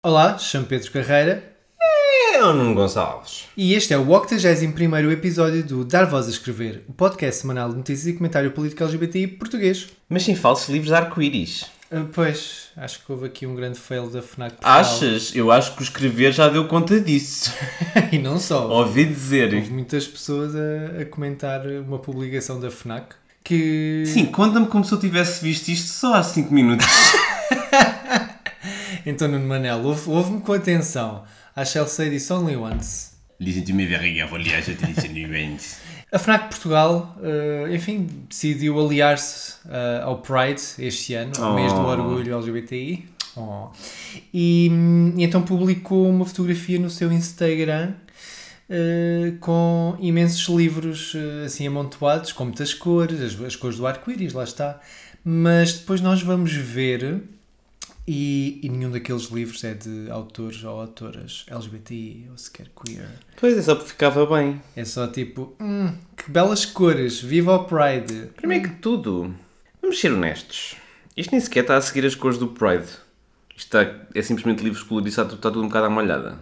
Olá, chamo Pedro Carreira É o Nuno Gonçalves. e este é o 81 episódio do Dar Voz a Escrever, o podcast semanal de notícias e comentário político LGBTI português. Mas sem falsos livros de arco-íris. Ah, pois, acho que houve aqui um grande fail da FNAC Portugal. Achas? Eu acho que o escrever já deu conta disso. e não só. Ouvi dizer. Houve muitas pessoas a, a comentar uma publicação da FNAC que... Sim, conta-me como se eu tivesse visto isto só há 5 minutos. Então, Nuno Manel, ouve- ouve-me com atenção. I shall say this only once. Listen to me very carefully, I should listen to you. A FNAC Portugal, eh, enfim, decidiu aliar-se eh, ao Pride este ano, o mês do Oh. orgulho LGBTI. Oh. E, e então publicou uma fotografia no seu Instagram eh, com imensos livros eh, assim amontoados, com muitas cores, as, as cores do arco-íris, lá está. Mas depois nós vamos ver, e, e nenhum daqueles livros é de autores ou autoras LGBTI ou sequer queer. Pois é, só porque ficava bem. É só tipo, hum, que belas cores, viva o Pride. Primeiro que tudo, vamos ser honestos. Isto nem sequer está a seguir as cores do Pride. Isto está, é simplesmente livros coloridos, está, está tudo um bocado à molhada.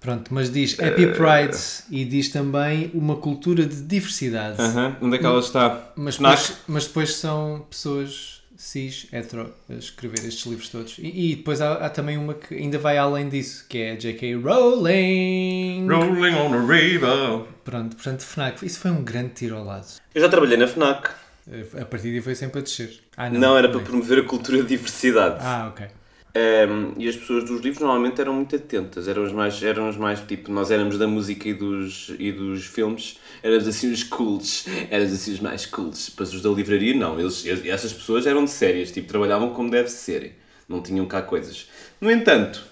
Pronto, mas diz Happy Pride e diz também uma cultura de diversidade. Aham, Onde é que ela está? Mas, depois, mas depois são pessoas cis, hetero, a escrever estes livros todos. E, e depois há, há também uma que ainda vai além disso, que é a J.K. Rowling. Rolling on the river. Pronto, portanto, FNAC, isso foi um grande tiro ao lado. Eu já trabalhei na FNAC. A partir daí foi sempre a descer. Ah, Não, era para promover a cultura de diversidade. Ah, ok. Um, e as pessoas dos livros normalmente eram muito atentas, eram os mais, eram os mais tipo, nós éramos da música e dos, e dos filmes, éramos assim os cools, éramos assim os mais cools. Depois os da livraria, não, eles, eles- essas pessoas eram de sérias, tipo, trabalhavam como deve serem, não tinham cá coisas. No entanto,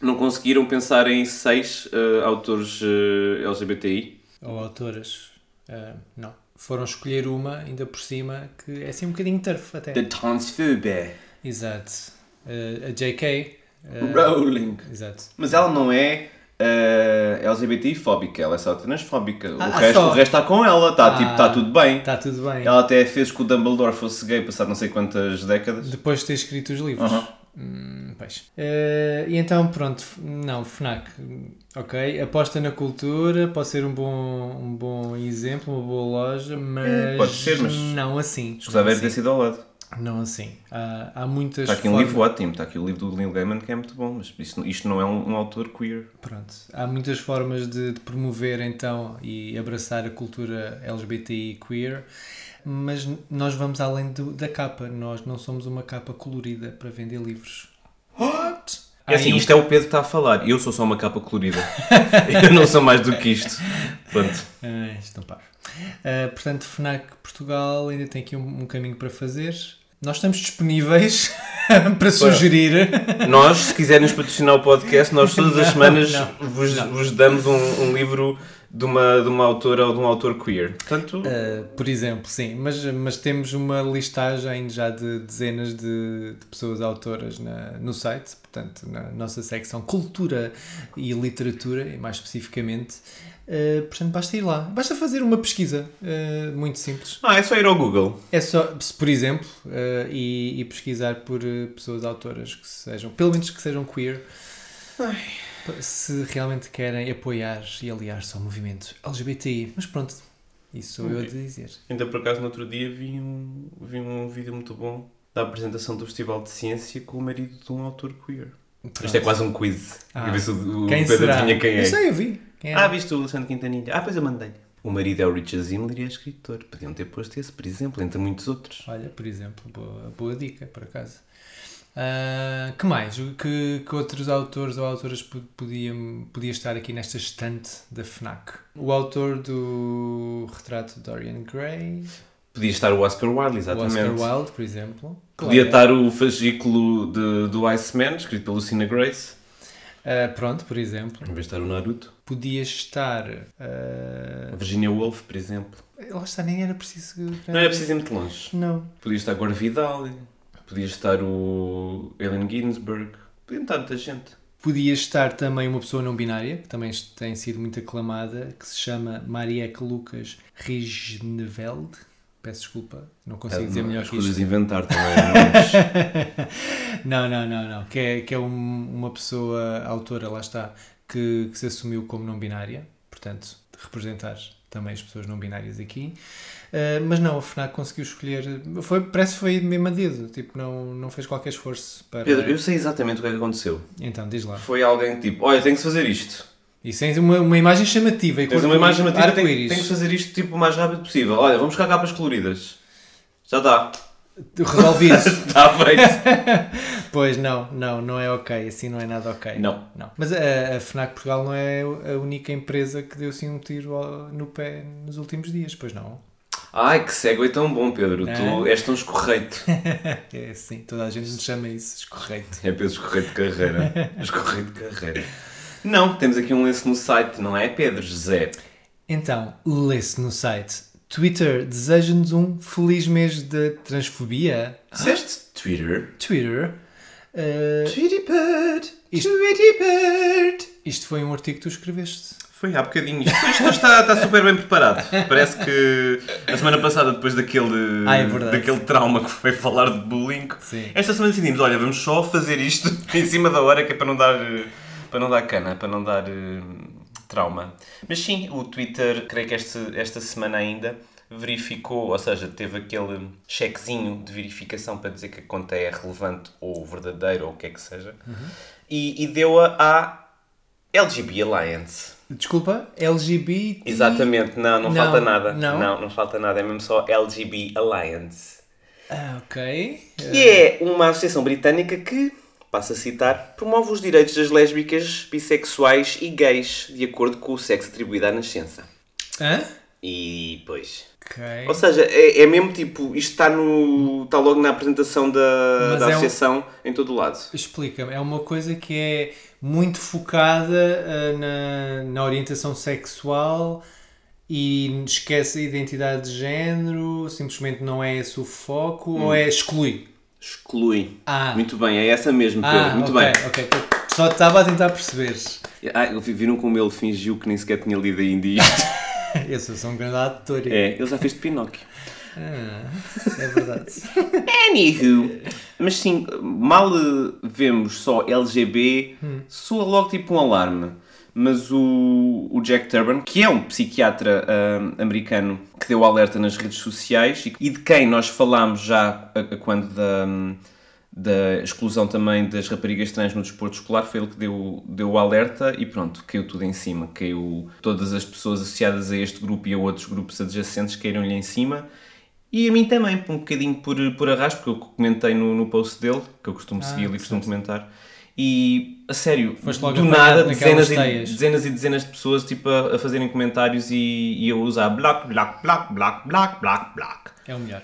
não conseguiram pensar em seis eh, autores eh, LGBTI. ou autoras, ah, não. Foram escolher uma, ainda por cima, que é assim um bocadinho turf até. The Transphobia. Exato. Ah, a J.K. ah, Rowling. exato. Mas ela não é eh, LGBT-fóbica, ela é só transfóbica. O, Ah, resto, só. o resto está com ela, está Ah. tipo, tá tudo bem. Está tudo bem. Ela até fez que o Dumbledore fosse gay passado não sei quantas décadas. Depois de ter escrito os livros. Aham. Hum, pois. Ah, e então, pronto, não, FNAC, ok, aposta na cultura, pode ser um bom, um bom exemplo, uma boa loja, mas, pode ser, mas- não assim. Escusava era ter assim. sido ao lado. Não assim. Há, há muitas Está aqui um formas- livro ótimo, está aqui o livro do Neil Gaiman que é muito bom, mas isto, isto não é um, um autor queer. Pronto, há muitas formas de, de promover então e abraçar a cultura LGBTI queer, mas nós vamos além do- da capa. Nós não somos uma capa colorida para vender livros. What? É assim, isto é o Pedro que está a falar, eu sou só uma capa colorida. eu não sou mais do que isto. Pronto. Isto não para. Ah, portanto, FNAC Portugal ainda tem aqui um, um caminho para fazer. Nós estamos disponíveis para sugerir. Nós, se quiserem patrocinar o podcast, nós todas as semanas não, vos, não. vos damos um, um livro de uma, de uma autora ou de um autor queer. Portanto, Uh, por exemplo, sim, mas, mas temos uma listagem já de dezenas de, de pessoas autoras na, no site, portanto, na nossa secção Cultura e Literatura, e mais especificamente. Uh, portanto, basta ir lá. Basta fazer uma pesquisa uh, muito simples. ah, é só ir ao Google. É só, por exemplo, uh, e, e pesquisar por pessoas autoras que sejam, pelo menos que sejam queer, se realmente querem apoiar e aliar-se ao movimento LGBTI. Mas pronto, isso sou eu a dizer. Ainda por acaso no outro dia vi um, vi um vídeo muito bom da apresentação do Festival de Ciência com o marido de um autor queer. Isto é quase um quiz. Ah. Ver se o, o Quem Pedro será? adivinha quem é. Eu sei, eu vi. É? Ah, viste o Alexandre Quintanilha? Ah, pois eu mandei. O marido é o Richard Zimmer e é escritor. Podiam ter posto esse, por exemplo, entre muitos outros. Olha, por exemplo, boa, boa dica, por acaso. Ah, que mais? O Que, que outros autores ou autoras po- podiam, podia estar aqui nesta estante da FNAC? O autor do retrato de Dorian Gray. Podia estar o Oscar Wilde, O exatamente. Oscar Wilde, por exemplo. Podia Claro. estar o fascículo de, do Iceman, escrito pela Lucina Grace, Ah, pronto, por exemplo. em vez de estar o Naruto. Podia estar. A Virginia Woolf, por exemplo. lá está, nem era preciso. Não é preciso ir muito longe. Não. Podia estar Gore Vidal, podia estar o Allen Ginsberg, podia estar muita gente. Podia estar também uma pessoa não binária, que também tem sido muito aclamada, que se chama Marieke Lucas Rijneveld. Peço desculpa, não consigo dizer melhor que isto. inventar também. mas- Não, não, não, não. Que é, que é um- uma pessoa, autora, lá está, que, que se assumiu como não binária, portanto, de representar também as pessoas não binárias aqui. Uh, mas não, a FNAC conseguiu escolher. Foi, parece que foi mesmo a dedo, tipo, não, não fez qualquer esforço para. Pedro, eu sei exatamente o que é que aconteceu. Então, diz lá. Foi alguém que tipo, olha, tem que fazer isto. E sem uma, uma imagem chamativa. E Tens uma imagem chamativa, tem, tem que fazer isto tipo, o mais rápido possível. Olha, vamos buscar capas coloridas. Já está. Resolvi isso. Está feito. Pois não, não, não é ok, assim não é nada ok. Não. não. Mas a, a FNAC Portugal não é a única empresa que deu assim um tiro ao- no pé nos últimos dias, pois não? Ai, que cego é tão bom, Pedro. Tu É. és tão escorreito. É assim, toda a gente nos chama isso, escorreito. É Pedro escorreio de carreira. Escorreio de carreira. Não, temos aqui um lance no site, não é, Pedro? José. Então, lê-se no site. Twitter deseja-nos um feliz mês de transfobia. Disseste Twitter? Twitter. uh, Tweety Bird. Isto- Tweety Bird. isto foi um artigo que tu escreveste. Foi há bocadinho. Isto, isto está, está super bem preparado. Parece que a semana passada, depois daquele, Ah, é daquele trauma que foi falar de bullying, Sim. esta semana decidimos, olha, vamos só fazer isto em cima da hora, que é para não dar, eh, para não dar cana, para não dar eh, trauma. Mas sim, o Twitter, creio que este, esta semana ainda, verificou, ou seja, teve aquele chequezinho de verificação para dizer que a conta é relevante ou verdadeira ou o que é que seja, e, e deu-a à LGB Alliance. Desculpa, LGBT. Exatamente, não, não, Não, falta nada. não? não, não falta nada, é mesmo só LGB Alliance. Ah, ok. Que é uma associação britânica que, passo a citar, promove os direitos das lésbicas, bissexuais e gays, de acordo com o sexo atribuído à nascença. Hã? E, pois... Ok. Ou seja, é, é mesmo tipo, isto está, no, está logo na apresentação da, Mas da é um- associação em todo o lado. Explica-me, é uma coisa que é muito focada ah, na, na orientação sexual e esquece a identidade de género, simplesmente não é esse o foco, ou é exclui? Exclui. Ah. Muito bem, é essa mesmo, Pedro. Ah, Muito ok, bem. ok. Só estava a tentar perceber. Ah, viram como ele fingiu que nem sequer tinha lido ainda isto? Eu sou um grande ator. é, ele já fez de Pinóquio. Ah, é verdade. Anywho. Mas sim, mal eh, vemos só LGB, soa logo tipo um alarme. Mas o, o Jack Turban, que é um psiquiatra ah, americano que deu alerta nas redes sociais e, e de quem nós falámos já a, a quando da, da exclusão também das raparigas trans no desporto escolar, foi ele que deu, deu o alerta e pronto, caiu tudo em cima. Caiu todas as pessoas associadas a este grupo e a outros grupos adjacentes caíram-lhe em cima. E a mim também, um bocadinho por, por arrasto, porque eu comentei no, no post dele, que eu costumo Ah, segui-lo e costumo comentar. E, a sério, do nada, dezenas e, dezenas e dezenas de pessoas tipo, a, a fazerem comentários e, e eu usar black, black, black, black, black, black, black. É o melhor.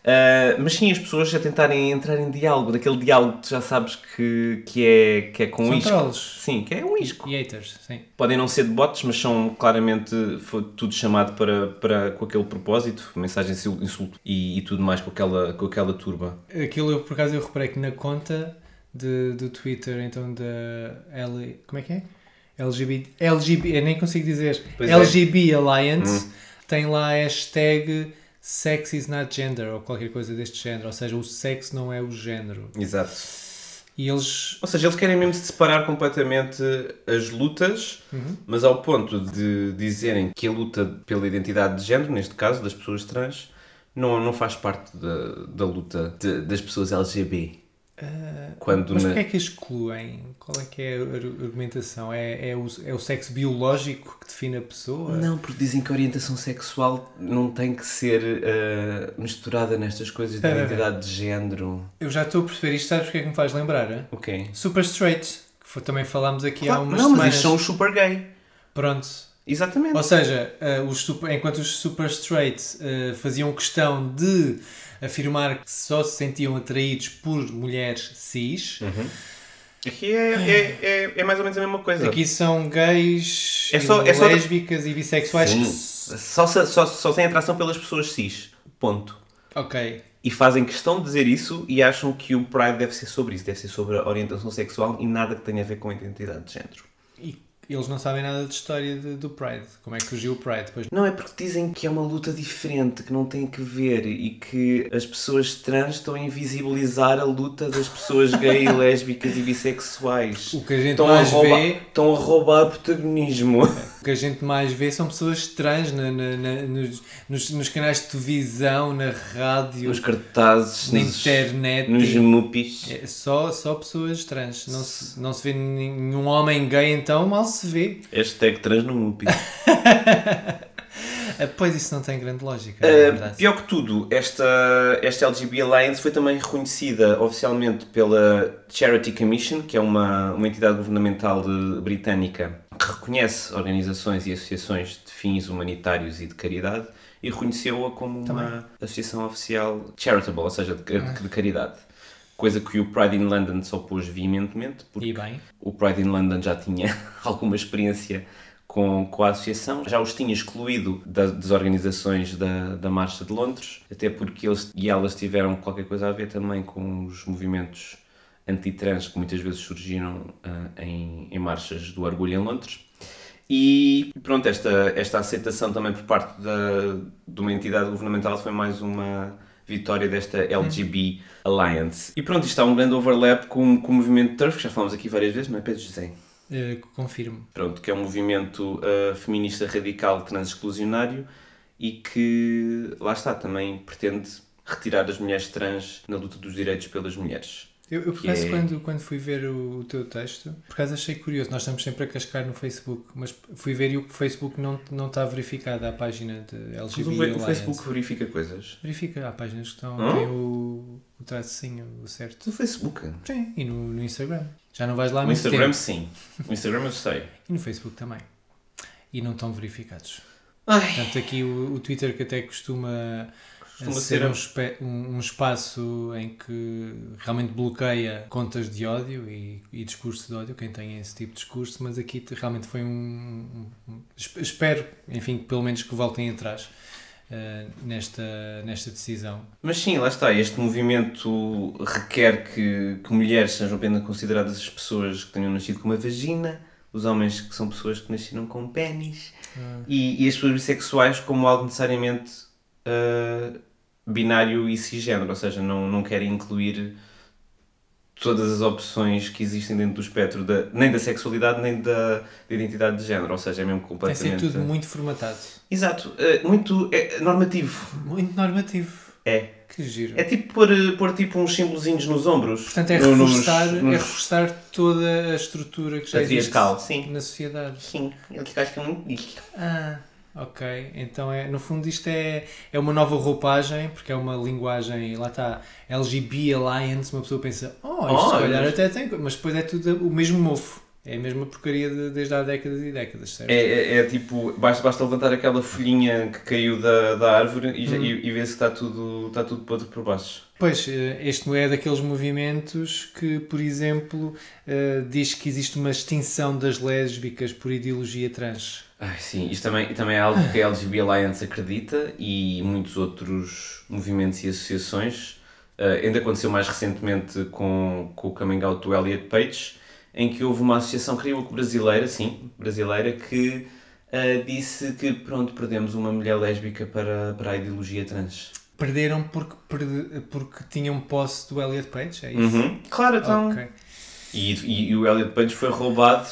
Uh, mas sim, as pessoas a tentarem entrar em diálogo, daquele diálogo que tu já sabes que, que, é, que é com São isco. trolls. Sim, que é um isco. E haters, sim. Podem não ser de bots, mas são claramente foi tudo chamado para, para, com aquele propósito, mensagem insulto e, e tudo mais com aquela, com aquela turba. Aquilo, eu, por acaso, eu reparei que na conta de, do Twitter, então, da L... Como é que é? LGBT... LGBT... Eu nem consigo dizer. Pois é. LGB Alliance tem lá a hashtag sex is not gender, ou qualquer coisa deste género. Ou seja, o sexo não é o género. Exato. E eles... Ou seja, eles querem mesmo se separar completamente as lutas, mas ao ponto de dizerem que a luta pela identidade de género, neste caso das pessoas trans, não, não faz parte da, da luta de- das pessoas Quando Mas na- porquê é que excluem? Qual é que é a ar- argumentação? É, é, o, é o sexo biológico que define a pessoa? Não, porque dizem que a orientação sexual não tem que ser eh, misturada nestas coisas Espera, identidade de género. Eu já estou a perceber isto, sabes porque é que me faz lembrar? hein? Ok. Super Straight, que foi- também falámos aqui há Claro, umas não, mas semanas. isto são os super gay. Pronto, Exatamente. Ou seja, eh, os super- enquanto os super straight eh, faziam questão de afirmar que só se sentiam atraídos por mulheres cis, Aqui é, é, é, é mais ou menos a mesma coisa. aqui são gays, É só- e é só- lésbicas e bissexuais. Sim. que- Só, só, só, só têm atração pelas pessoas cis. Ponto. Ok. E fazem questão de dizer isso e acham que o Pride deve ser sobre isso, deve ser sobre a orientação sexual e nada que tenha a ver com a identidade de género. E eles não sabem nada de história de- do Pride. Como é que surgiu o Pride? Pois Não, é porque dizem que é uma luta diferente, que não tem que ver e que as pessoas trans estão a invisibilizar a luta das pessoas gay, lésbicas e bissexuais. O que a gente estão mais a roubar, vê- Estão a roubar protagonismo. O que a gente mais vê são pessoas trans na- na- na- nos, nos- nos canais de televisão, na rádio, Nos cartazes, na nos, internet. nos mupis. É só, só pessoas trans. Não se, não se vê nenhum homem gay, então mal se vê. Hashtag trans no mupi. Ah, Pois isso não tem grande lógica, é Uh, pior que tudo, esta, esta LGB Alliance foi também reconhecida oficialmente pela Charity Commission, que é uma, uma entidade governamental de- britânica que reconhece organizações e associações de fins humanitários e de caridade e reconheceu-a como uma associação oficial charitable, ou seja, de, de caridade. Coisa que o Pride in London se opôs veementemente, porque o Pride in London já tinha alguma experiência com, com a associação, já os tinha excluído da- das organizações da, da Marcha de Londres, até porque eles e elas tiveram qualquer coisa a ver também com os movimentos anti-trans que muitas vezes surgiram ah, em, em marchas do orgulho em Londres. E pronto, esta, esta aceitação também por parte da, de uma entidade governamental foi mais uma vitória desta LGB Alliance. E pronto, isto há um grande overlap com, com o movimento TERF, que já falamos aqui várias vezes, não é Pedro José? eh, confirmo. Pronto, que é um movimento ah, feminista radical trans-exclusionário e que, lá está, também pretende retirar as mulheres trans na luta dos direitos pelas mulheres. Eu, eu acaso, é- quando, quando fui ver o, o teu texto, por acaso achei curioso. Nós estamos sempre a cascar no Facebook, mas fui ver e o Facebook não, não está verificada a página de Mas LGBT o, o Alliance. Facebook verifica coisas. Verifica, há páginas que estão, têm o, o tracinho certo. No Facebook. Sim, e no, no Instagram. Já não vais lá No Instagram, tempo. sim. No Instagram eu sei. E no Facebook também. E não estão verificados. Ai. Portanto, aqui o, o Twitter que até costuma, Costuma ser ser um, espe- um- espaço em que realmente bloqueia contas de ódio e, e discurso de ódio, quem tem esse tipo de discurso, mas aqui te- realmente foi um. um- esp- espero, enfim, que pelo menos que voltem atrás eh, nesta, nesta decisão. Mas sim, lá está. Este movimento requer que, que mulheres sejam apenas consideradas as pessoas que tenham nascido com uma vagina, os homens que são pessoas que nasceram com pênis e, e as pessoas bissexuais como algo necessariamente ah, binário e cisgênero, ou seja, não, não querem incluir todas as opções que existem dentro do espectro da, nem da sexualidade nem da, da identidade de género, ou seja, é mesmo Tem completamente. sido tudo muito formatado. Exato, ah, muito é, normativo. Muito normativo. É. Que giro. É tipo pôr, pôr tipo uns símbolozinhos nos ombros. Portanto, é No- nos- reforçar, é nos- reforçar toda a estrutura que já existe sim. na sociedade. Sim, eu acho que é muito disto. Ah, ok. Então, é, no fundo, isto é, é uma nova roupagem, porque é uma linguagem, lá está, LGB Alliance. Uma pessoa pensa, oh, isto Oh, se calhar mas- até tem. co-", Mas depois é tudo o mesmo mofo. É a mesma porcaria de- desde há décadas e décadas, certo? É, é, é tipo, basta, basta levantar aquela folhinha que caiu da, da árvore e, Hum. e, e ver se está tudo, está tudo podre por baixo. Pois, eh, este é daqueles movimentos que, por exemplo, eh, diz que existe uma extinção das lésbicas por ideologia trans. Sim, isto também, também é algo que a LGB Alliance acredita e muitos outros movimentos e associações. Uh, ainda aconteceu mais recentemente com, com o coming out do Elliot Page, em que houve uma associação, creio que brasileira, sim, brasileira, que uh, disse que pronto, perdemos uma mulher lésbica para, para a ideologia trans. Perderam porque, perde- porque tinham posse do Elliot Page, é isso? Uhum. Claro, então. Ok. E, e, e o Elliot Page foi roubado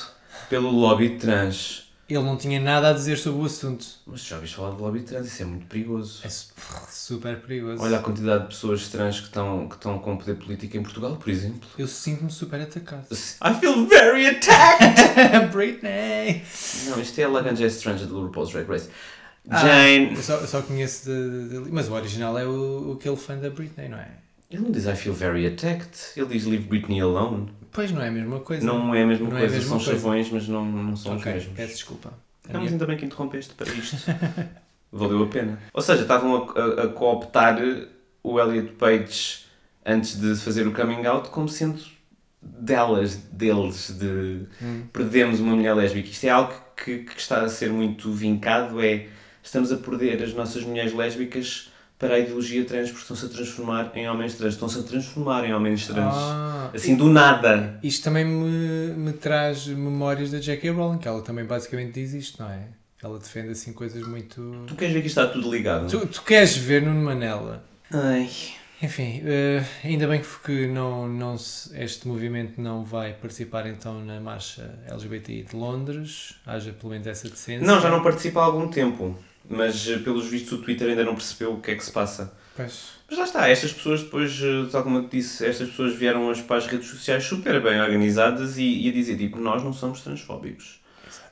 pelo lobby trans. Ele não tinha nada a dizer sobre o assunto. Mas já ouviste falar do lobby trans? Isso é muito perigoso. É su- super perigoso. Olha a quantidade de pessoas trans que estão, que estão com poder político em Portugal, por exemplo. Eu sinto-me super atacado. I feel very attacked! Britney! Não, isto é a Laganja Stranger do RuPaul's Drag Race. Ah, Jane. eu, só, eu só conheço de, de- de- Mas o original é o, aquele fã da Britney, não é? Ele não diz I feel very attacked. Ele diz Leave Britney alone. Pois não é a mesma coisa. Não é a mesma Não é a coisa. mesma São coisa. chavões, mas não, não são os Ok, mesmos. peço desculpa. Ah, mas ainda bem que interrompeste para isto. Valeu a pena. Ou seja, estavam a, a, a cooptar o Elliot Page antes de fazer o coming out como sendo delas, deles, de perdemos uma mulher lésbica. Isto é algo que, que está a ser muito vincado, é estamos a perder as nossas mulheres lésbicas para a ideologia trans porque estão-se a transformar em homens trans. Estão-se a transformar em homens trans. Ah, assim, do nada. Isto também me, me traz memórias da J.K. Rowling, que ela também basicamente diz isto, não é? Ela defende assim coisas muito. Tu queres ver que isto está tudo ligado? Tu, tu queres ver Nuno Manela? Ai... Enfim, eh, ainda bem que não, não se- este movimento não vai participar então na marcha LGBTI de Londres, haja pelo menos essa decência. Não, já não participa há algum tempo. Mas eh, pelos vistos o Twitter ainda não percebeu o que é que se passa. Pois. Mas lá está, estas pessoas depois, eh, tal como eu te disse, estas pessoas vieram as- para as redes sociais super bem organizadas e, e a dizer, tipo, nós não somos transfóbicos.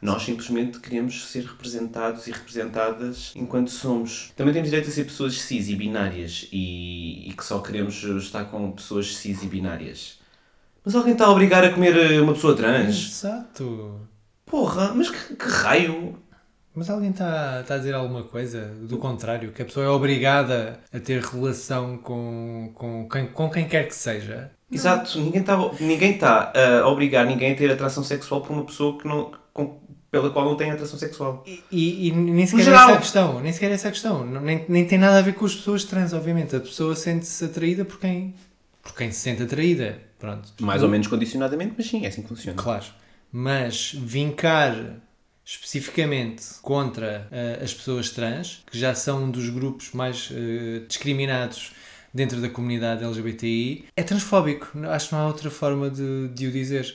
Nós simplesmente queremos ser representados e representadas enquanto somos. Também temos direito a ser pessoas cis e binárias e, e que só queremos estar com pessoas cis e binárias. Mas alguém está a obrigar a comer eh, uma pessoa trans? Exato. Porra, mas que, que raio? Mas alguém está está a dizer alguma coisa do contrário, que a pessoa é obrigada a ter relação com, com, quem, com quem quer que seja. Exato, ninguém está ninguém tá a obrigar ninguém a ter atração sexual por uma pessoa que não, com- pela qual não tem atração sexual. E, e- e nem sequer geral. essa é a questão, nem sequer essa é a questão. Não- Nem, nem tem nada a ver com as pessoas trans, obviamente. A pessoa sente-se atraída por quem, por quem se sente atraída. Pronto. Mais ou menos condicionadamente, mas sim, é assim que funciona. Claro. Mas vincar especificamente contra eh, as pessoas trans, que já são um dos grupos mais eh, discriminados dentro da comunidade LGBTI, é transfóbico. Acho que não há outra forma de, de o dizer.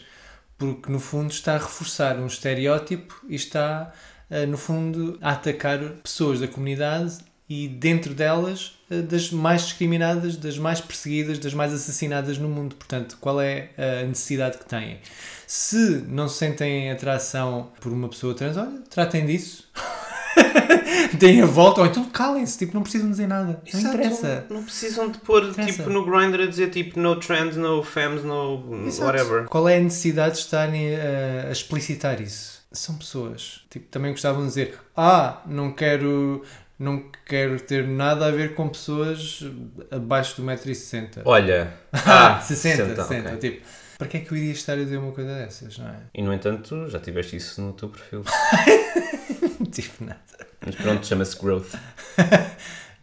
Porque, no fundo, está a reforçar um estereótipo e está, eh, no fundo, a atacar pessoas da comunidade e, dentro delas, eh, das mais discriminadas, das mais perseguidas, das mais assassinadas no mundo. Portanto, qual é a necessidade que têm? Se não sentem atração por uma pessoa trans, olha, tratem disso. Deem a volta, ou então calem-se, tipo, não precisam dizer nada. Não Exato, interessa. Não precisam de pôr Interessa. tipo no Grindr a dizer tipo no trans, no femmes, no whatever. Qual é a necessidade de estarem a, a explicitar isso? São pessoas. Tipo, também gostavam de dizer: Ah, não quero, não quero ter nada a ver com pessoas abaixo do 1,60m. Olha, Ah, 60, 60, 60. ok. Tipo, para que é que eu iria estar a dizer uma coisa dessas, não é? E no entanto, já tiveste isso no teu perfil. tipo, nada. Mas pronto, chama-se growth.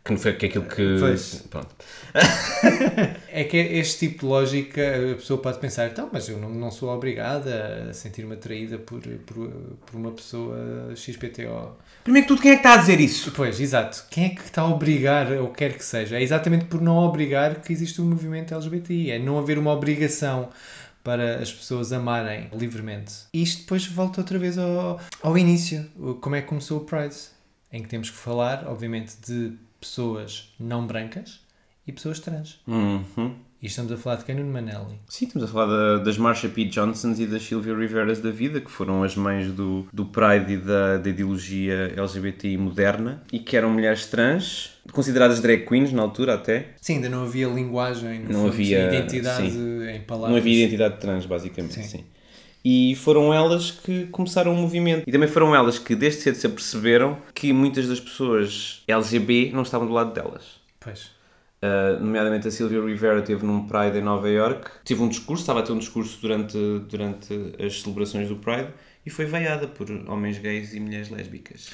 Que não foi que é aquilo que. Pois. Pronto. É que este tipo de lógica a pessoa pode pensar, então, mas eu não, não sou obrigada a sentir-me atraída por, por, por uma pessoa XPTO. Primeiro que tudo, quem é que está a dizer isso? Pois, exato. Quem é que está a obrigar, ou quer que seja? É exatamente por não obrigar que existe o movimento LGBTI. É não haver uma obrigação para as pessoas amarem livremente. Isto depois volta outra vez ao, ao início. Como é que começou o Pride? Em que temos que falar, obviamente, de pessoas não brancas e pessoas trans. Uhum. E estamos a falar de quem? Nuno Manelli. Sim, estamos a falar da- das Marsha P. Johnsons e das Sylvia Riveras da vida, que foram as mães do, do Pride e da, da ideologia LGBTI moderna e que eram mulheres trans, consideradas drag queens na altura até. Sim, ainda não havia linguagem, Não fundo, havia- identidade sim. em palavras. Não havia identidade trans, basicamente, Sim. sim. E foram elas que começaram o movimento. E também foram elas que desde cedo se aperceberam que muitas das pessoas LGBT não estavam do lado delas. Pois. Uh, nomeadamente a Sylvia Rivera teve num Pride em Nova York, teve um discurso, estava a ter um discurso durante, durante as celebrações do Pride e foi veiada por homens gays e mulheres lésbicas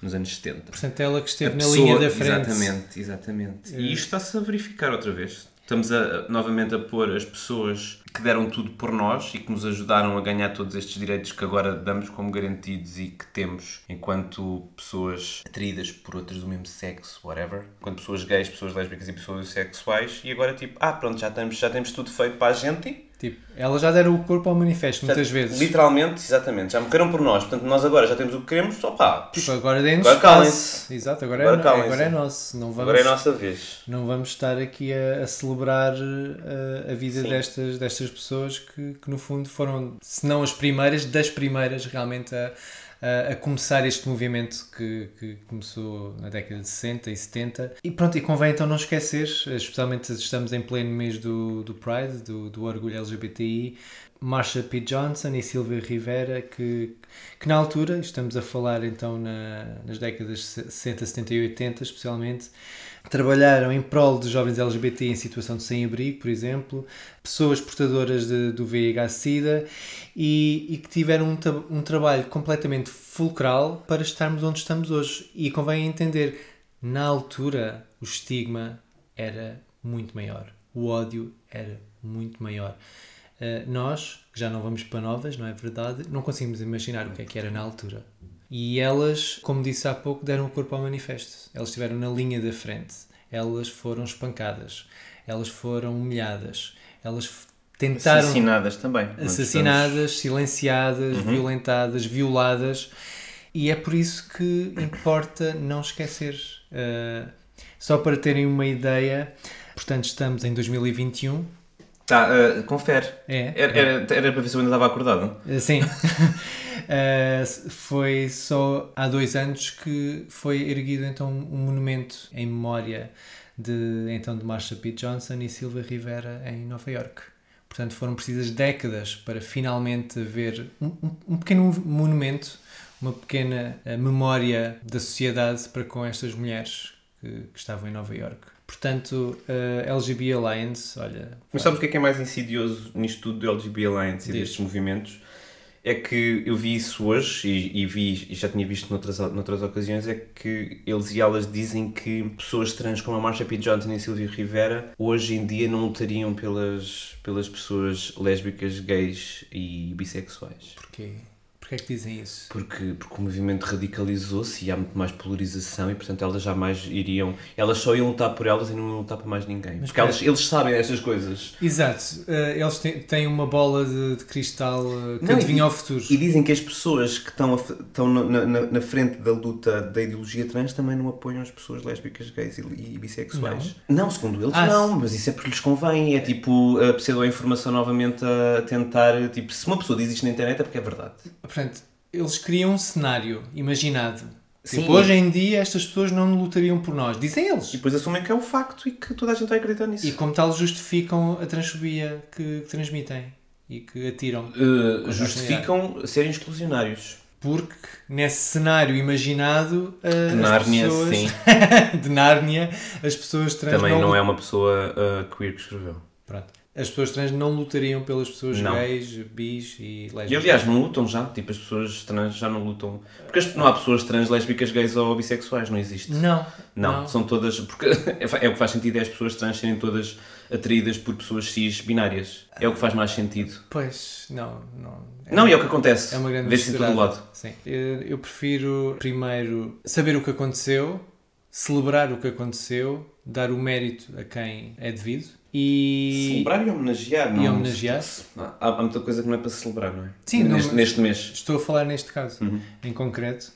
nos anos 70. Portanto, ela que esteve A na pessoa- linha da frente. Exatamente, exatamente. E isto está-se a verificar outra vez. Estamos a, novamente a pôr as pessoas que deram tudo por nós e que nos ajudaram a ganhar todos estes direitos que agora damos como garantidos e que temos enquanto pessoas atraídas por outras do mesmo sexo, whatever. Enquanto pessoas gays, pessoas lésbicas e pessoas sexuais. E agora, tipo, ah, pronto, já temos, já temos tudo feito para a gente. Tipo, elas já deram o corpo ao manifesto muitas Já- vezes. Literalmente, exatamente. Já morreram por nós. Portanto, nós agora já temos o que queremos. Opá, Tipo, agora dentro Agora calem-se. Exato, agora, Agora é, calem-se. agora é nosso. Não vamos, agora é a nossa vez. não vamos estar aqui a, a celebrar uh, a vida Sim. destas, destas pessoas que, que, no fundo, foram, se não as primeiras, das primeiras realmente a, a, a começar este movimento que, que começou na década de 60 e 70. E pronto, e convém então não esquecer, especialmente estamos em pleno mês do, do Pride, do, do orgulho LGBTI, Marsha P. Johnson e Silvia Rivera, que, que na altura, estamos a falar então na, nas décadas 60, 70 e 80 especialmente, trabalharam em prol de jovens LGBT em situação de sem-abrigo, por exemplo, pessoas portadoras de, do VIH-Sida e, e, que tiveram um, um trabalho completamente fulcral para estarmos onde estamos hoje. E convém entender, na altura, o estigma era muito maior, o ódio era muito maior. Uh, nós, que já não vamos para novas, não é verdade, não conseguimos imaginar o que é que era na altura. E elas, como disse há pouco, deram o corpo ao manifesto. Elas estiveram na linha da frente. Elas foram espancadas. Elas foram humilhadas. Elas tentaram. Assassinadas também. Assassinadas, silenciadas, uhum. violentadas, violadas. E é por isso que importa não esquecer. Uh, só para terem uma ideia, portanto, estamos em 2021 Tá, uh, confere. É. Era, era, era, para ver se eu ainda estava acordado. Uh, sim. uh, foi só há dois anos que foi erguido então um monumento em memória de então de Marsha P. Johnson e Silva Rivera em Nova York. Portanto, foram precisas décadas para finalmente haver um, um, um pequeno monumento, uma pequena memória da sociedade para com estas mulheres que, que estavam em Nova York. Portanto, uh, LGBT Alliance, olha. Mas sabes o que é que é mais insidioso nisto tudo do LGBT Alliance e Diz. destes movimentos? É que eu vi isso hoje e, e, vi, e já tinha visto noutras, noutras ocasiões, é que eles e elas dizem que pessoas trans como a Marsha P. Johnson e a Sylvia Rivera hoje em dia não lutariam pelas, pelas pessoas lésbicas, gays e bissexuais. Porquê? Porquê é que dizem isso? Porque, porque o movimento radicalizou-se e há muito mais polarização e, portanto, elas jamais iriam... Elas só iam lutar por elas e não iam lutar por mais ninguém. Mas porque elas, eles sabem estas coisas. Exato. Uh, eles têm, têm uma bola de, de cristal uh, que não, adivinha ao futuro. E dizem que as pessoas que estão, a, estão na, na, na, frente da luta da ideologia trans também não apoiam as pessoas lésbicas, gays e, e bissexuais. Não, não segundo eles ah, não. Mas isso é porque lhes convém. É tipo a pseudo-informação novamente a tentar... Tipo, se uma pessoa diz isto na internet é porque é verdade. Portanto, eles criam um cenário imaginado. Sim. Tipo, hoje em dia estas pessoas não lutariam por nós. Dizem eles. E depois assumem que é um facto e que toda a gente vai acreditar nisso. E como tal justificam a transfobia que, que transmitem e que atiram. Uh, justificam serem exclusionários. Porque nesse cenário imaginado uh, de Nárnia, pessoas... sim. de Nárnia, as pessoas trans Também não, não é uma pessoa uh, queer que escreveu. Pronto as pessoas trans não lutariam pelas pessoas não. gays, bis e lésbicas. E aliás, não lutam já, tipo, as pessoas trans já não lutam. Porque não há pessoas trans, lésbicas, gays ou bissexuais, não existe. Não. Não, não. são todas. Porque é o que faz sentido é as pessoas trans serem todas atraídas por pessoas cis binárias. É o que faz mais sentido. Pois, não. Não, é não, uma, é o que acontece. É uma grande Vê-se em todo lado. Sim. Eu, eu prefiro primeiro saber o que aconteceu, celebrar o que aconteceu, dar o mérito a quem é devido e... Celebrar e homenagear, não? E homenagear. Há, há, muita coisa que não é para celebrar, não é? Sim, neste, não, neste mês. Estou a falar neste caso, uhum. em concreto,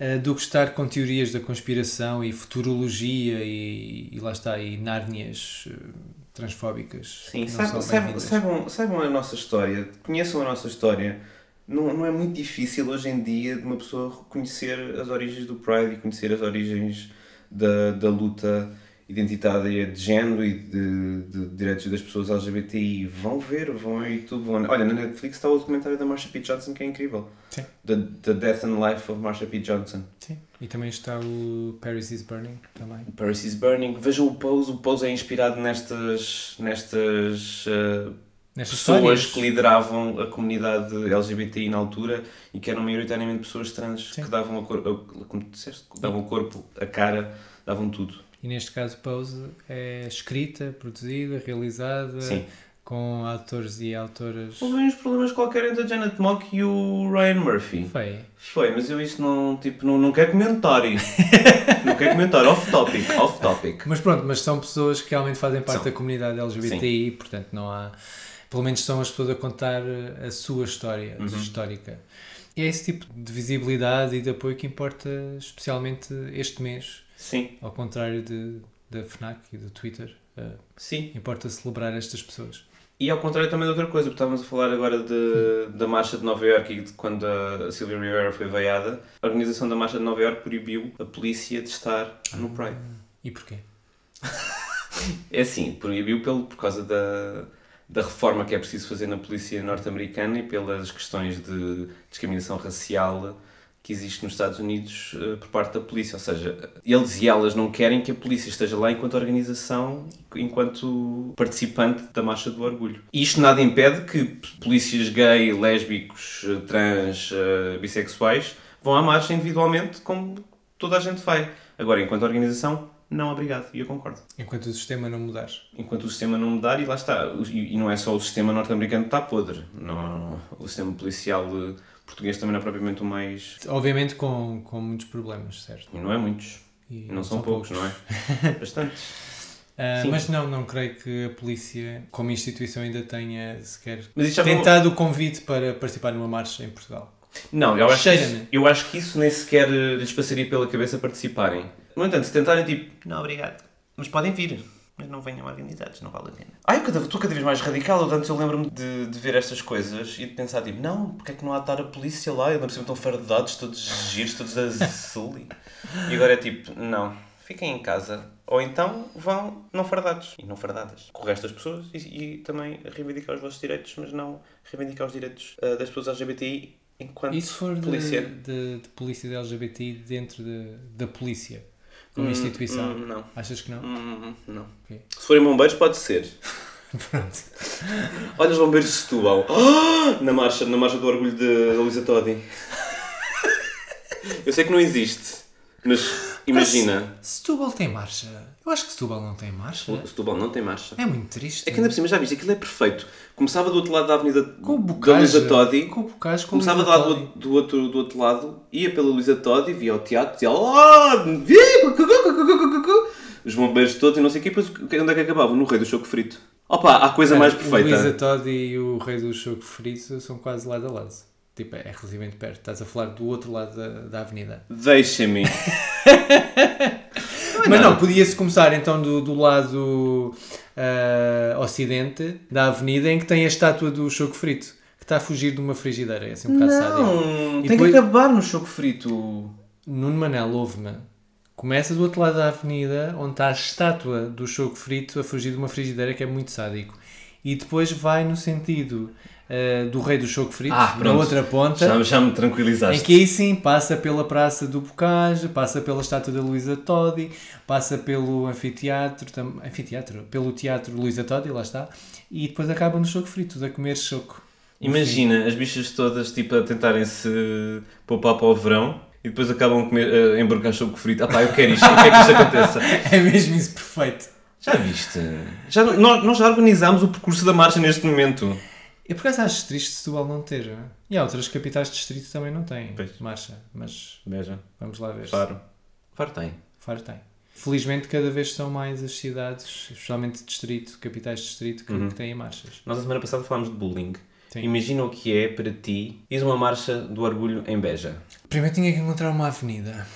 uh, do que estar com teorias da conspiração e futurologia e, e lá está, e nárnias uh, transfóbicas. Sim, saibam, saibam, saibam, saibam a nossa história, conheçam a nossa história. Não, não é muito difícil hoje em dia de uma pessoa reconhecer as origens do Pride e conhecer as origens da, da luta identitária de género e de, de, direitos das pessoas LGBTI vão ver, vão ao YouTube, vão... Olha, na Netflix está o documentário da Marsha P. Johnson que é incrível. Sim. The, the Death and Life of Marsha P. Johnson. Sim. E também está o Paris is Burning também. Paris is Burning. Vejam o Pose. O Pose é inspirado nestas... nestas uh, Nestas pessoas histórias. que lideravam a comunidade LGBTI na altura e que eram maioritariamente pessoas trans Sim. que davam, a cor, a, como disseste, davam o corpo, a cara, davam tudo. E neste caso, Pose é escrita, produzida, realizada. Sim. Com atores e autoras. Houve uns problemas qualquer entre a Janet Mock e o Ryan Murphy. Foi. Foi, mas eu isso não, tipo, não, não quero comentar. não quero comentar, off topic, off topic. Mas pronto, mas são pessoas que realmente fazem parte são. da comunidade LGBTI, Sim. portanto não há. Pelo menos são as pessoas a contar a sua história uhum. histórica. E é esse tipo de visibilidade e de apoio que importa, especialmente este mês Sim. Ao contrário de, da FNAC e do Twitter. Uh, Sim. Importa celebrar estas pessoas. E ao contrário também de outra coisa, porque estávamos a falar agora de, da Marcha de Nova Iorque e de quando a Sylvia Rivera foi veiada, a organização da Marcha de Nova Iorque proibiu a polícia de estar no Pride. E porquê? é assim, proibiu pelo, por causa da, da reforma que é preciso fazer na polícia norte-americana e pelas questões de discriminação racial que existe nos Estados Unidos uh, por parte da polícia. Ou seja, eles e elas não querem que a polícia esteja lá enquanto organização, enquanto participante da Marcha do Orgulho. E isto nada impede que polícias gay, lésbicos, eh, trans, uh, bissexuais vão à marcha individualmente como toda a gente vai. Agora, enquanto organização, não, obrigado. E eu concordo. Enquanto o sistema não mudar. Enquanto o sistema não mudar, e lá está. E, e não é só o sistema norte-americano que está podre. Não, o sistema policial português também não é propriamente o mais. Obviamente com, com muitos problemas, certo? E não é muitos. E, e não são, são poucos, poucos, não é? Bastantes. Uh, mas não, não creio que a polícia, como instituição, ainda tenha sequer tentado o convite para participar numa marcha em Portugal. Não, eu acho, que isso, eu acho que isso nem sequer lhes passaria pela cabeça participarem. No entanto, se tentarem tipo, não, obrigado, mas podem vir, mas não venham organizados, não vale a pena. Ah, eu estou cada vez mais radical, eu, antes eu lembro-me de, de ver estas coisas e de pensar tipo, não, porque é que não há de estar a polícia lá? Eu lembro-me tão fardados, todos giros, todos azul. e agora é tipo, não, fiquem em casa. Ou então vão não fardados e não fardadas com o resto das pessoas e, e também reivindicar os vossos direitos, mas não reivindicar os direitos uh, das pessoas LGBTI enquanto e se for polícia? De, de, de polícia de LGBT dentro de, da polícia, como hum, instituição? Hum, não. Achas que não? Hum, hum não. Okay. Se forem bombeiros, pode ser. Pronto. Olha os bombeiros de Setúbal. Oh! Na, marcha, na marcha do orgulho de Luísa Todi. Eu sei que não existe, mas Imagina. Setúbal tem marcha. Eu acho que Setúbal não tem marcha. Setúbal não tem marcha. É muito triste. É que ainda por cima, já viste, aquilo é perfeito. Começava do outro lado da avenida com o Bocage, da Luísa Todi. Com o Bocage, com Começava do, do, outro, do outro lado, ia pela Luísa Todi, via o teatro, dizia oh! Os bombeiros todos e não sei o quê. Depois onde é que acabava? No Rei do Choco Frito. Opa, há coisa é, mais perfeita. Luísa Todi e o Rei do Choco Frito são quase lado a lado. Tipo, é relativamente perto. Estás a falar do outro lado da, da avenida. Deixa-me. Mas não, podia-se começar então do, do lado uh, ocidente da avenida em que tem a estátua do choco frito. Que está a fugir de uma frigideira. É assim um bocado não, sádico. tem que acabar no choco frito. Nuno Manel, ouve-me. Começa do outro lado da avenida, onde está a estátua do choco frito a fugir de uma frigideira, que é muito sádico. E depois vai no sentido uh, do Rei do Choco Frito, ah, na outra ponta. Já, já me tranquilizaste. Em que aí sim passa pela Praça do Bocage, passa pela estátua da Luísa Todi, passa pelo anfiteatro, tam, anfiteatro, pelo Teatro Luísa Todi, lá está, e depois acaba no Choco Frito, a comer choco. Imagina as bichas todas tipo a tentarem se poupar para o verão e depois acabam a, comer, a embarcar choco frito. Ah pá, eu quero isto, eu quero que isto aconteça. é mesmo isso perfeito. Já viste? Já, nós, nós já organizámos o percurso da marcha neste momento. Eu por acaso acho triste Setúbal não ter. E há outras capitais de distrito também não têm pois. marcha, mas Veja. vamos lá ver. Faro. Faro tem. Faro tem. Felizmente cada vez são mais as cidades, especialmente de distrito, capitais de distrito, que, uhum. que têm marchas. Nós a semana passada falámos de bullying. Sim. Imagina o que é para ti ir uma marcha do orgulho em Beja. Primeiro tinha que encontrar uma avenida.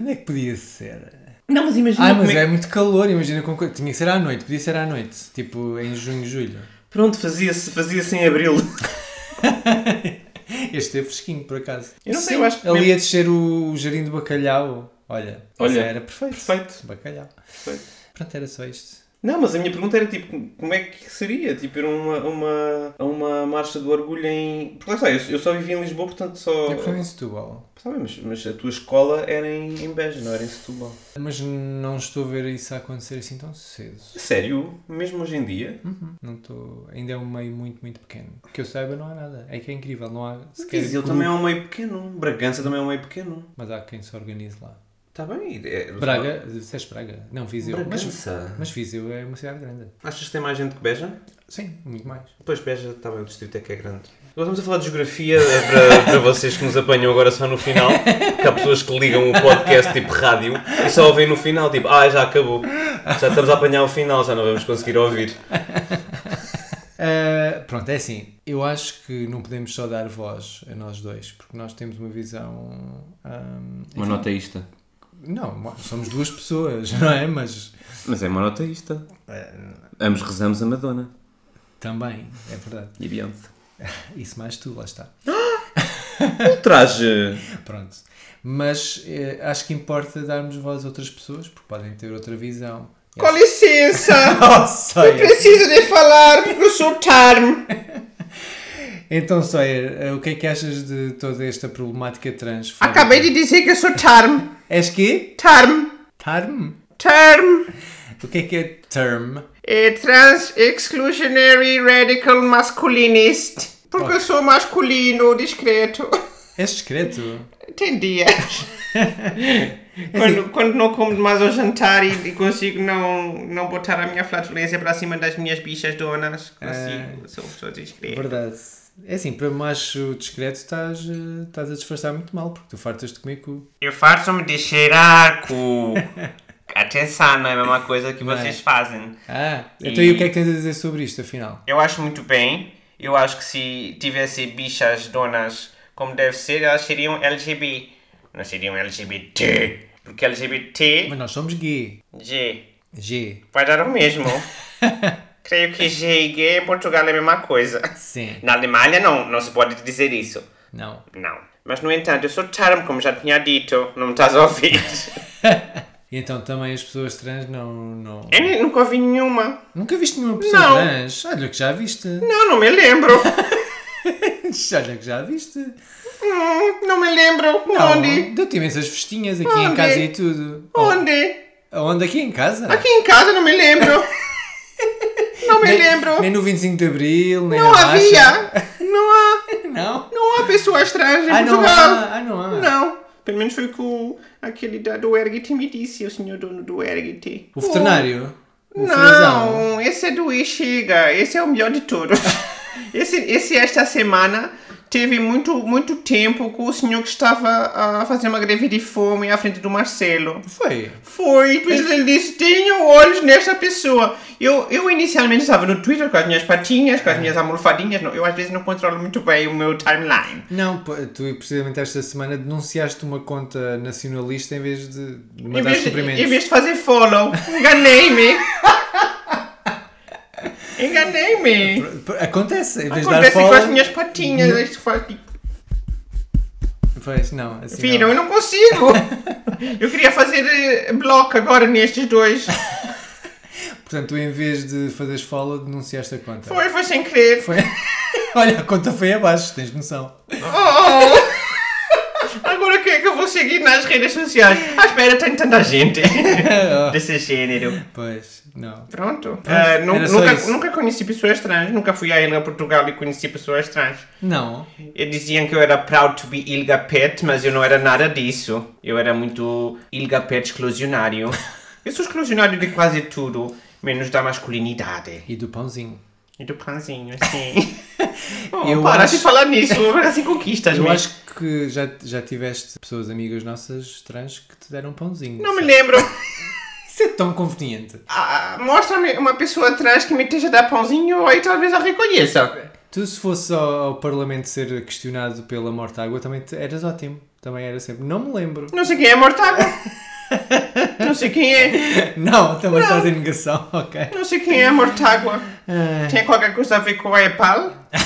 Onde é que podia ser? Não, mas imagina. Ah, mas é... é... muito calor, imagina com Tinha que ser à noite, podia ser à noite, tipo em junho, julho. Pronto, fazia-se fazia -se em abril. este é fresquinho, por acaso. Eu não sei, eu acho que. Ali ia descer o, o jardim de bacalhau. Olha, Olha era perfeito. Perfeito. Bacalhau. Perfeito. Pronto, era só isto. Não, mas a minha pergunta era tipo, como é que seria? Tipo, ir uma, uma, uma marcha do orgulho em. Porque lá está, eu, eu só vivi em Lisboa, portanto só. Eu fui em Setúbal. Sabe, mas, mas a tua escola era em, em Beja, não era em Setúbal. Mas não estou a ver isso a acontecer assim tão cedo. Sério? Mesmo hoje em dia? Uhum. Não estou. Ainda é um meio muito, muito pequeno. Que eu saiba, não há nada. É que é incrível, não há sequer. Viseu também é um meio pequeno. Bragança também é um meio pequeno. Mas há quem se organize lá. Está bem. É, Braga, disseste Braga? Não, Viseu. Bragança. Mas, mas Viseu é uma cidade grande. Achas que tem mais gente que Beja? Sim, muito mais. Depois Beja também, o distrito é que é grande. Agora estamos a falar de geografia é para, para vocês que nos apanham agora só no final. Que há pessoas que ligam o podcast tipo rádio e só ouvem no final, tipo, ah, já acabou. Já estamos a apanhar o final, já não vamos conseguir ouvir. Uh, pronto, é assim. Eu acho que não podemos só dar voz a nós dois, porque nós temos uma visão. Um, uma notaísta. Não, somos duas pessoas, não é? Mas. Mas é monoteísta. É... Ambos rezamos a Madonna. Também, é verdade. E Beyoncé. Isso mais tu, lá está. Ultraje. Pronto. Mas eh, acho que importa darmos voz a outras pessoas, porque podem ter outra visão. Com licença! Nossa! Preciso de falar porque eu sou Tarm. Então, Sawyer, eh, o que é que achas de toda esta problemática trans? Acabei de dizer que eu sou Tarm. És quê? Tarm. Term? Term. O que é que é term? É Trans Exclusionary Radical Masculinist. Porque eu sou masculino, discreto. És discreto? Tem dias. quando, quando não como demais ao jantar e, consigo não, não botar a minha flatulência para cima das minhas bichas donas, consigo. Sou pessoa discreta. Verdade. É assim, para macho discreto estás, eh, estás a disfarçar muito mal, porque tu fartas de comer cu. Eu faço-me de cheirar cu. Atenção, não é a mesma coisa que Não é. vocês fazem. Ah, então e o que é que tens a dizer sobre isto, afinal? Eu acho muito bem. Eu acho que se tivesse bichas donas como deve ser, elas seriam LGBT. Não seriam LGBT. Porque LGBT, Mas nós somos gay. G, G. vai dar o mesmo. Creio que G e gay em Portugal é a mesma coisa. Sim. Na Alemanha não, não se pode dizer isso. Não. Não. Mas no entanto, eu sou term, como já tinha dito. Não me estás a ouvir. E então também as pessoas trans não. não... Eu nunca ouvi nenhuma. Nunca viste nenhuma pessoa Não. trans? Olha que já viste. Não, não me lembro. Olha que já viste. Hum, não me lembro. Não, Onde? Deu-te imensas festinhas aqui em Onde? casa e tudo. Onde? Onde? Aqui em casa? Aqui em casa não me lembro. Não me nem, lembro. Nem no 25 de Abril, nem Não na marcha. havia. Não há. Não? Não há pessoas trans em Ah, não Portugal. há. Ah, não há. Não. Pelo menos foi o que o- aquele da, do Ergt me disse, o senhor dono do Ergt. O veterinário? O? Não, esse é do Ixiga. Esse é o melhor de todos. esse, esse esta semana teve muito, muito tempo com o senhor que estava a fazer uma greve de fome à frente do Marcelo. Foi. Foi, pois ele disse, tenho olhos nesta pessoa. Eu, eu inicialmente estava no Twitter com as minhas patinhas, com as minhas almofadinhas. Eu às vezes não controlo muito bem o meu timeline. Não, tu precisamente esta semana denunciaste uma conta nacionalista em vez de mandar cumprimentos. em vez de fazer follow, enganei-me. enganei-me. Acontece, em vez Acontece de dar com as minhas patinhas. Isto faz... Pois, não, assim Viram, não. eu não consigo. Eu queria fazer eh, bloco agora nestes dois. Portanto, tu em vez de fazeres follow, denunciaste a conta. Foi, foi sem querer. Foi. Olha, a conta foi abaixo, tens noção. Oh! Agora quem é que eu vou seguir nas redes sociais? Ah, espera, tem tanta gente desse gênero. Pois, não. Pronto. Nu- só nunca, isso. nunca conheci pessoas trans. Nunca fui à Ilha Portugal e conheci pessoas trans. Não. E diziam que eu era proud to be Ilga Pet, mas eu não era nada disso. Eu era muito Ilga Pet exclusionário. Eu sou exclusionário de quase tudo, menos da masculinidade. E do pãozinho. E do pãozinho, sim. oh, Eu para acho- de falar nisso, assim conquistas Eu me acho que já, já tiveste pessoas amigas nossas trans que te deram pãozinho. Não me lembro. Isso é tão conveniente. Ah, Mostra-me uma pessoa trans que me esteja a dar pãozinho, aí talvez a reconheça. Tu, se fosse ao, ao Parlamento ser questionado pela morte água, também te- eras ótimo. Também era sempre. Não me lembro. Não sei quem é Mortágua. Não sei quem é. Não, também estás em negação, ok. Não sei quem é Mortágua. Ah, Tem qualquer coisa a ver com a EPAL?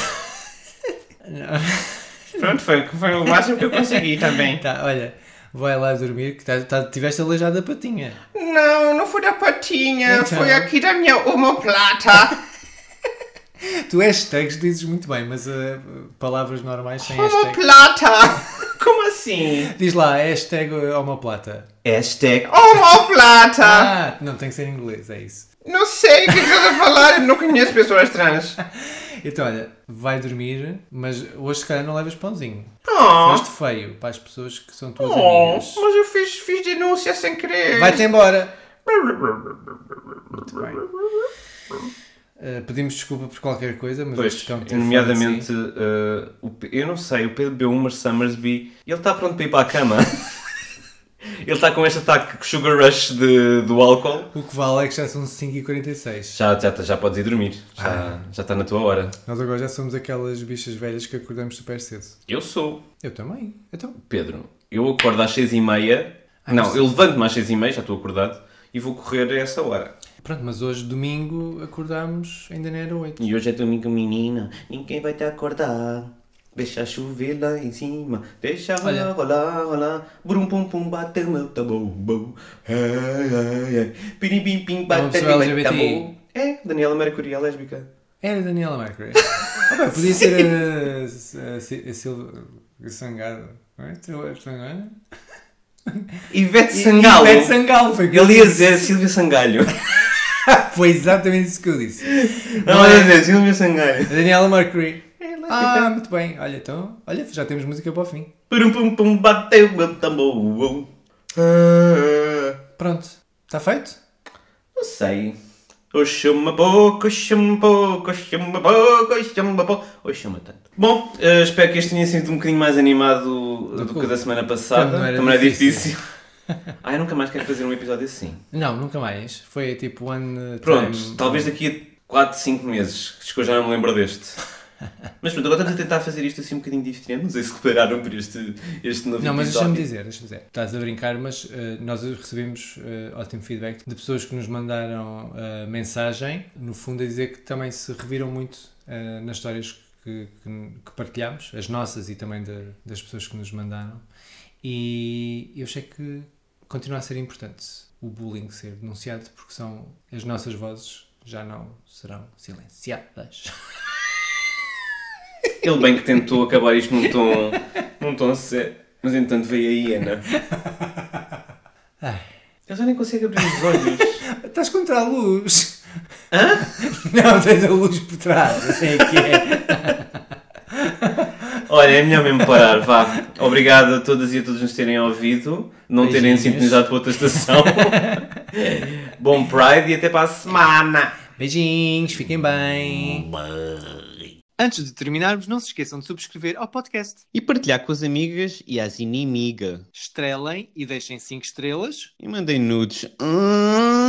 Pronto, foi, foi o máximo que eu consegui também. tá, olha, vai lá dormir que tá, tá, tiveste aleijado a patinha. Não, não foi da patinha, Então. foi aqui da minha omoplata. Tu hashtags dizes muito bem, mas uh, palavras normais sem hashtag. Omoplata! Assim? Diz lá, hashtag homoplata. Hashtag omoplata! Ah, não tem que ser em inglês, é isso. Não sei o que estás a falar, não conheço pessoas trans. Então, olha, vai dormir, mas hoje se calhar não levas pãozinho. Oh, Foste feio para as pessoas que são tuas oh, amigas. mas eu fiz, fiz denúncia sem querer. Vai-te embora! Muito bem. Uh, pedimos desculpa por qualquer coisa, mas Pois, este nomeadamente, de uh, o eu não sei, o Pedro bebeu umas Summersby ele está pronto para ir para a cama. ele está com este ataque sugar rush de, do álcool. O que vale é que já são 5h46. Já, já, já podes ir dormir, já, Ah. já está na tua hora. Nós agora já somos aquelas bichas velhas que acordamos super cedo. Eu sou. Eu também. Então, Pedro, eu acordo às seis e meia. Ah, não, mas- eu levanto-me às seis e meia, já estou acordado, e vou correr a essa hora. Pronto, mas hoje, domingo, acordámos, ainda não era 8. E hoje é domingo, menina, ninguém vai te acordar. Deixa chover lá em cima, deixa Olha. rolar, rolar, rolar. Brum pum pum, bate o meu bom. Ai, ai, ai. Pirim pim pim, bate pessoa o meu LGBT. tambor. É, Daniela Mercury, é lésbica. Era Daniela Mercury. Ah, pá, podia ser a, a, a, a Silva Sangado. Não é? Silva Sangado? Ivete Sangalo. Ivete Sangalo, foi que Ele ia dizer Silvia Sangalho. Foi exatamente isso que eu disse. Não, ia dizer Silvia Sangalho. Daniela Mercury. Ah, muito bem. Olha, então, olha, já temos música para o fim. Pum pum pum, bate o meu tambor. Ah, Pronto, está feito? Não sei. Oxuma pouco, oxuma pouco, oxuma pouco, oxuma pouco. Oxuma tanto. Bom, eh, espero que este tenha sido um bocadinho mais animado do, que que- o da semana passada. Não era Também é difícil. ah, eu nunca mais quero fazer um episódio assim. Não, nunca mais. Foi tipo one Pronto, time. talvez daqui a 4, 5 meses, que eu já não me lembro deste. Mas pronto, agora estamos a tentar fazer isto assim um bocadinho diferente. Não sei se repararam por este, este novo Não, mas deixa-me dizer, deixa-me dizer. Estás a brincar, mas eh, nós recebemos eh, ótimo feedback de pessoas que nos mandaram eh, mensagem, no fundo a dizer que também se reviram muito nas histórias que, que, que partilhámos, as nossas e também da- das pessoas que nos mandaram. E eu achei que continua a ser importante o bullying ser denunciado, porque são as nossas vozes já não serão silenciadas. Ele bem que tentou acabar isto num tom, num tom sério, mas entanto veio a hiena. Ai. Ele já nem consegue abrir os olhos. Estás contra a luz. Hã? Não, tens a luz por trás. Assim é que é. Olha, é melhor mesmo parar, vá. Obrigado a todas e a todos nos terem ouvido, não terem Beijinhos. sintonizado para outra estação. Bom Pride e até para a semana. Beijinhos, fiquem bem. Antes de terminarmos, não se esqueçam de subscrever ao podcast. E partilhar com as amigas e as inimigas. Estrelem e deixem 5 estrelas. E mandem nudes. Hum.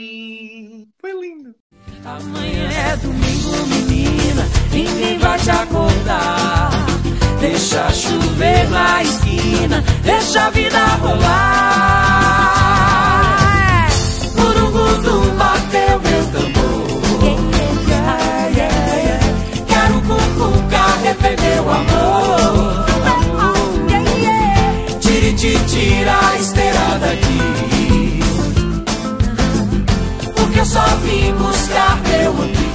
Amanhã é domingo, menina, ninguém vai te acordar. Deixa chover na esquina, deixa a vida rolar. Gurugudum bateu meu tambor. Yeah, yeah, yeah. Quero cucuca, rever meu amor. Tiri, tira, só vim buscar teu